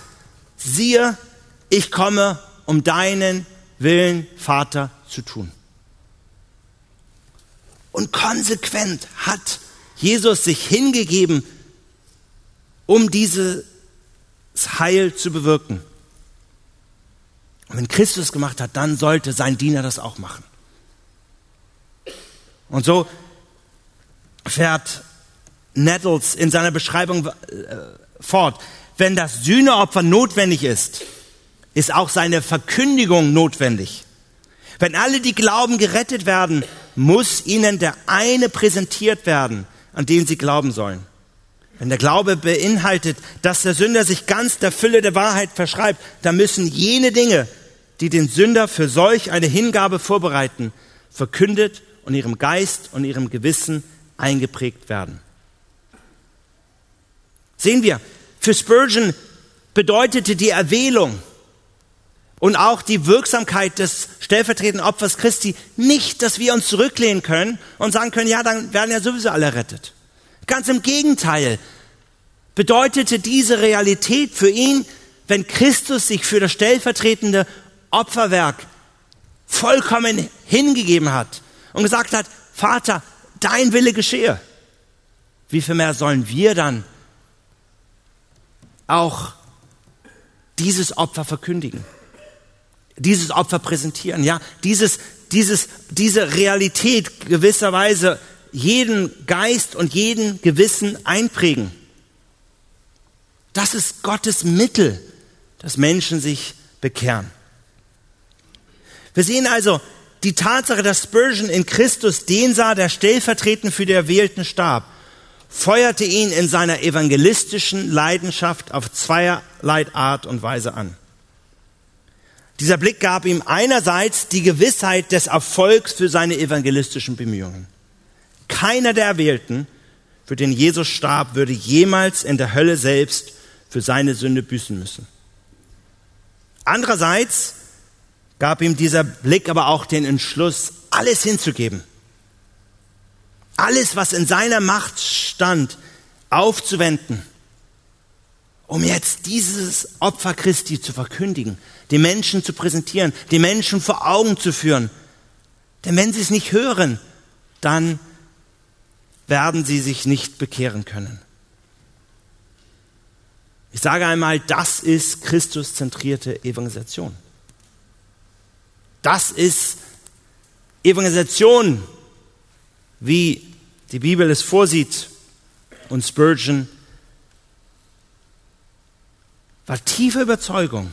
[SPEAKER 1] siehe, ich komme, um deinen Willen, Vater, zu tun. Und konsequent hat Jesus sich hingegeben, um dieses Heil zu bewirken. Und wenn Christus gemacht hat, dann sollte sein Diener das auch machen. Und so fährt Nettles in seiner Beschreibung äh, fort. Wenn das Sühneopfer notwendig ist, ist auch seine Verkündigung notwendig. Wenn alle, die glauben, gerettet werden, muss ihnen der eine präsentiert werden, an den sie glauben sollen. Wenn der Glaube beinhaltet, dass der Sünder sich ganz der Fülle der Wahrheit verschreibt, dann müssen jene Dinge, die den Sünder für solch eine Hingabe vorbereiten, verkündet und ihrem Geist und ihrem Gewissen eingeprägt werden. Sehen wir, für Spurgeon bedeutete die Erwählung und auch die Wirksamkeit des stellvertretenden Opfers Christi nicht, dass wir uns zurücklehnen können und sagen können, ja, dann werden ja sowieso alle rettet. Ganz im Gegenteil bedeutete diese Realität für ihn, wenn Christus sich für das stellvertretende Opferwerk vollkommen hingegeben hat und gesagt hat, Vater, dein Wille geschehe. Wie viel mehr sollen wir dann auch dieses Opfer verkündigen? Dieses Opfer präsentieren, ja, dieses, dieses, diese Realität gewisserweise jeden Geist und jeden Gewissen einprägen. Das ist Gottes Mittel, dass Menschen sich bekehren. Wir sehen also die Tatsache, dass Spurgeon in Christus den sah, der stellvertretend für die Erwählten starb, feuerte ihn in seiner evangelistischen Leidenschaft auf zweierlei Art und Weise an. Dieser Blick gab ihm einerseits die Gewissheit des Erfolgs für seine evangelistischen Bemühungen. Keiner der Erwählten, für den Jesus starb, würde jemals in der Hölle selbst für seine Sünde büßen müssen. Andererseits gab ihm dieser Blick aber auch den Entschluss, alles hinzugeben. Alles, was in seiner Macht stand, aufzuwenden um jetzt dieses Opfer Christi zu verkündigen, den Menschen zu präsentieren, den Menschen vor Augen zu führen. Denn wenn sie es nicht hören, dann werden sie sich nicht bekehren können. Ich sage einmal, das ist Christuszentrierte Evangelisation. Das ist Evangelisation, wie die Bibel es vorsieht und Spurgeon war tiefe Überzeugung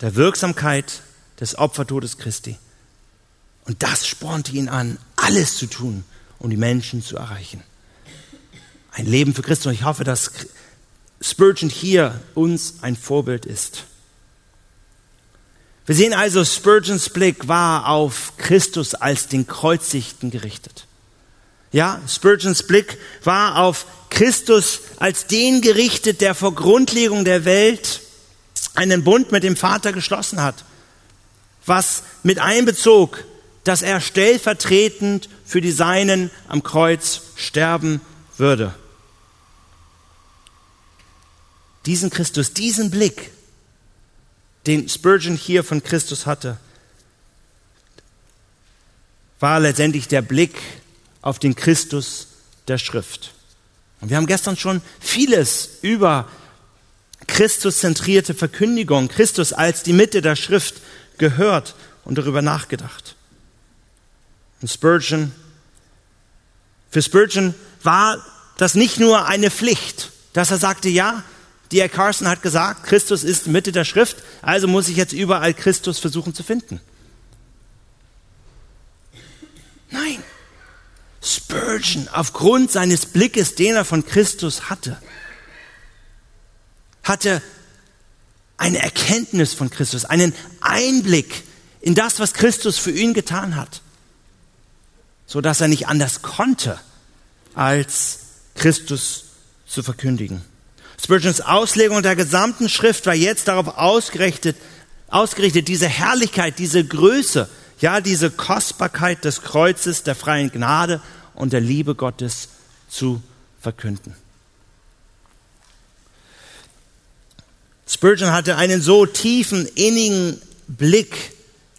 [SPEAKER 1] der Wirksamkeit des Opfertodes Christi. Und das spornte ihn an, alles zu tun, um die Menschen zu erreichen. Ein Leben für Christus. Und ich hoffe, dass Spurgeon hier uns ein Vorbild ist. Wir sehen also, Spurgeons Blick war auf Christus als den Kreuzigten gerichtet. Ja, Spurgeons Blick war auf Christus als den gerichtet, der vor Grundlegung der Welt einen Bund mit dem Vater geschlossen hat, was mit einbezog, dass er stellvertretend für die Seinen am Kreuz sterben würde. Diesen Christus, diesen Blick, den Spurgeon hier von Christus hatte, war letztendlich der Blick auf den Christus der Schrift. Und wir haben gestern schon vieles über Christus-zentrierte Verkündigung, Christus als die Mitte der Schrift gehört und darüber nachgedacht. Und Spurgeon, für Spurgeon war das nicht nur eine Pflicht, dass er sagte, ja, D.A. Carson hat gesagt, Christus ist die Mitte der Schrift, also muss ich jetzt überall Christus versuchen zu finden. Nein. Spurgeon, aufgrund seines Blickes, den er von Christus hatte, hatte eine Erkenntnis von Christus, einen Einblick in das, was Christus für ihn getan hat, so dass er nicht anders konnte, als Christus zu verkündigen. Spurgeons Auslegung der gesamten Schrift war jetzt darauf ausgerichtet, ausgerichtet, diese Herrlichkeit, diese Größe, ja, diese Kostbarkeit des Kreuzes, der freien Gnade und der Liebe Gottes zu verkünden. Spurgeon hatte einen so tiefen, innigen Blick,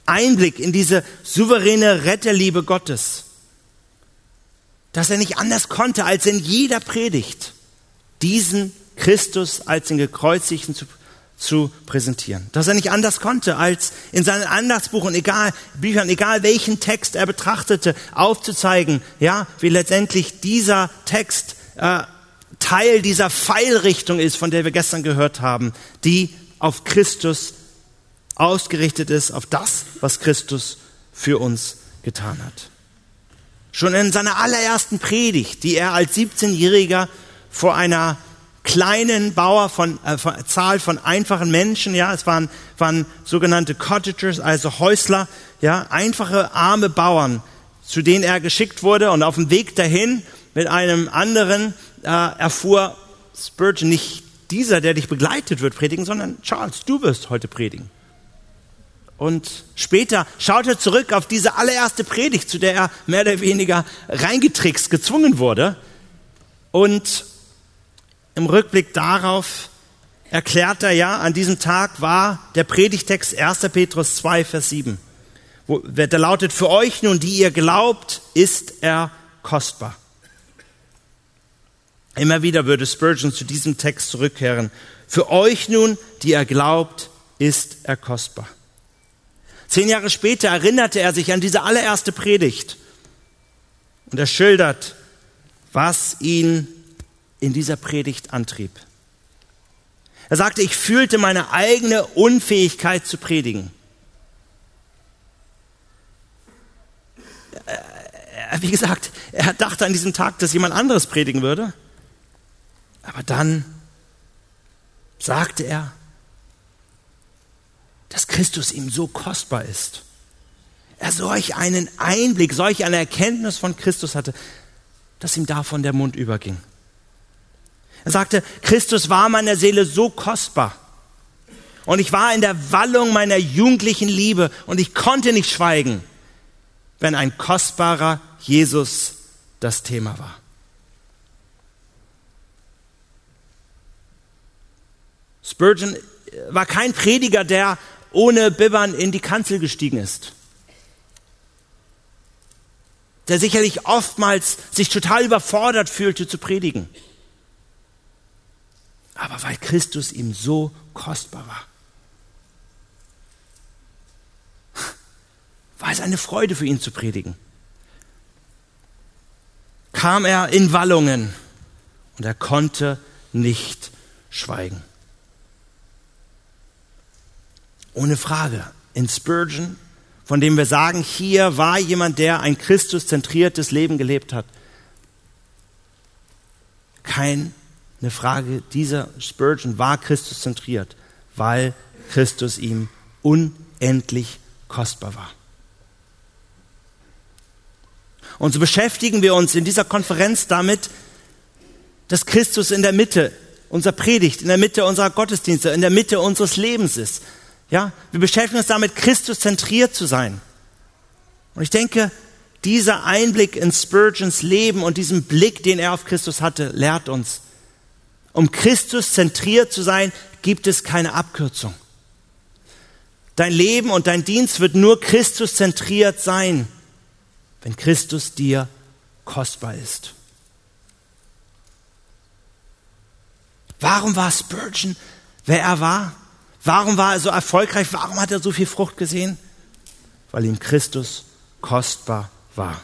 [SPEAKER 1] Einblick in diese souveräne Retterliebe Gottes, dass er nicht anders konnte, als in jeder Predigt diesen Christus als den Gekreuzigten zu, zu präsentieren. Dass er nicht anders konnte, als in seinen Andachtsbuchen, egal, Büchern, egal welchen Text er betrachtete, aufzuzeigen, ja, wie letztendlich dieser Text äh, Teil dieser Pfeilrichtung ist, von der wir gestern gehört haben, die auf Christus ausgerichtet ist, auf das, was Christus für uns getan hat. Schon in seiner allerersten Predigt, die er als 17-Jähriger vor einer kleinen Bauer von, äh, von Zahl von einfachen Menschen, ja, es waren, waren sogenannte Cottagers, also Häusler, ja, einfache arme Bauern, zu denen er geschickt wurde und auf dem Weg dahin mit einem anderen äh, erfuhr Spurgeon nicht dieser, der dich begleitet wird, predigen, sondern Charles, du wirst heute predigen. Und später schaut er zurück auf diese allererste Predigt, zu der er mehr oder weniger reingetrickst, gezwungen wurde. Und im Rückblick darauf erklärt er ja, an diesem Tag war der Predigtext 1. Petrus 2, Vers 7. Wo, der lautet, für euch nun, die ihr glaubt, ist er kostbar. Immer wieder würde Spurgeon zu diesem Text zurückkehren. Für euch nun, die ihr glaubt, ist er kostbar. Zehn Jahre später erinnerte er sich an diese allererste Predigt und er schildert, was ihn in dieser Predigt antrieb. Er sagte, ich fühlte meine eigene Unfähigkeit zu predigen. Wie gesagt, er dachte an diesem Tag, dass jemand anderes predigen würde. Aber dann sagte er, dass Christus ihm so kostbar ist. Er solch einen Einblick, solch eine Erkenntnis von Christus hatte, dass ihm davon der Mund überging. Er sagte, Christus war meiner Seele so kostbar. Und ich war in der Wallung meiner jugendlichen Liebe und ich konnte nicht schweigen, wenn ein kostbarer Jesus das Thema war. Spurgeon war kein Prediger, der ohne Bibbern in die Kanzel gestiegen ist. Der sicherlich oftmals sich total überfordert fühlte zu predigen. Aber weil Christus ihm so kostbar war, war es eine Freude für ihn zu predigen. Kam er in Wallungen und er konnte nicht schweigen. Ohne Frage. In Spurgeon, von dem wir sagen, hier war jemand, der ein Christuszentriertes Leben gelebt hat. Keine Frage, dieser Spurgeon war Christuszentriert, weil Christus ihm unendlich kostbar war. Und so beschäftigen wir uns in dieser Konferenz damit, dass Christus in der Mitte unserer Predigt, in der Mitte unserer Gottesdienste, in der Mitte unseres Lebens ist. Ja, wir beschäftigen uns damit, Christus zentriert zu sein. Und ich denke, dieser Einblick in Spurgeons Leben und diesen Blick, den er auf Christus hatte, lehrt uns, um Christus zentriert zu sein, gibt es keine Abkürzung. Dein Leben und dein Dienst wird nur Christus zentriert sein, wenn Christus dir kostbar ist. Warum war Spurgeon, wer er war? Warum war er so erfolgreich? Warum hat er so viel Frucht gesehen? Weil ihm Christus kostbar war.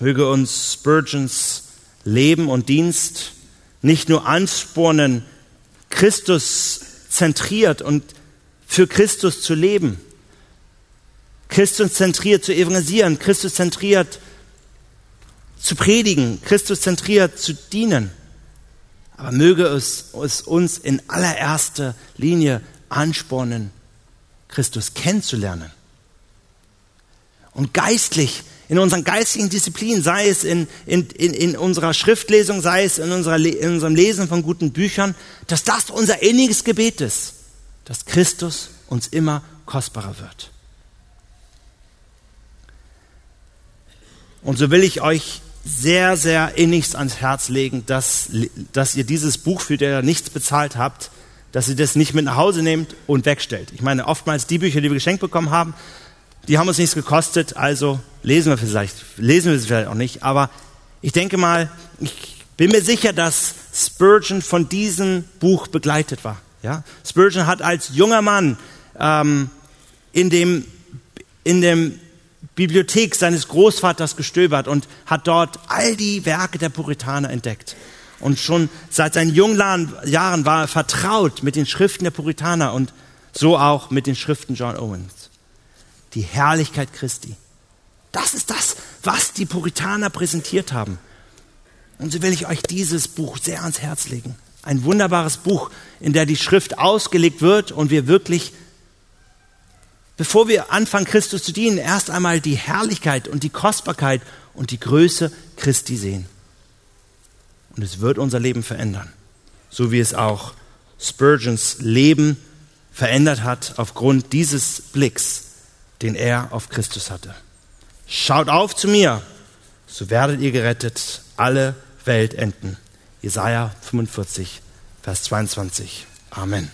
[SPEAKER 1] Möge uns Spurgeons Leben und Dienst nicht nur anspornen, Christus zentriert und für Christus zu leben, Christus zentriert zu evangelisieren, Christus zentriert zu predigen, Christus zentriert zu dienen. Aber möge es, es uns in allererster Linie anspornen, Christus kennenzulernen. Und geistlich, in unseren geistigen Disziplinen, sei es in, in, in, in unserer Schriftlesung, sei es in, unserer, in unserem Lesen von guten Büchern, dass das unser inniges Gebet ist, dass Christus uns immer kostbarer wird. Und so will ich euch sehr, sehr innigst ans Herz legen, dass, dass ihr dieses Buch, für das ihr nichts bezahlt habt, dass ihr das nicht mit nach Hause nehmt und wegstellt. Ich meine, oftmals die Bücher, die wir geschenkt bekommen haben, die haben uns nichts gekostet, also lesen wir vielleicht, lesen wir sie vielleicht auch nicht, aber ich denke mal, ich bin mir sicher, dass Spurgeon von diesem Buch begleitet war. Ja? Spurgeon hat als junger Mann ähm, in dem, in dem Bibliothek seines Großvaters gestöbert und hat dort all die Werke der Puritaner entdeckt. Und schon seit seinen jungen Jahren war er vertraut mit den Schriften der Puritaner und so auch mit den Schriften John Owens. Die Herrlichkeit Christi. Das ist das, was die Puritaner präsentiert haben. Und so will ich euch dieses Buch sehr ans Herz legen. Ein wunderbares Buch, in der die Schrift ausgelegt wird und wir wirklich bevor wir anfangen, Christus zu dienen, erst einmal die Herrlichkeit und die Kostbarkeit und die Größe Christi sehen. Und es wird unser Leben verändern, so wie es auch Spurgeons Leben verändert hat aufgrund dieses Blicks, den er auf Christus hatte. Schaut auf zu mir, so werdet ihr gerettet, alle Welt enden. Jesaja 45, Vers 22. Amen.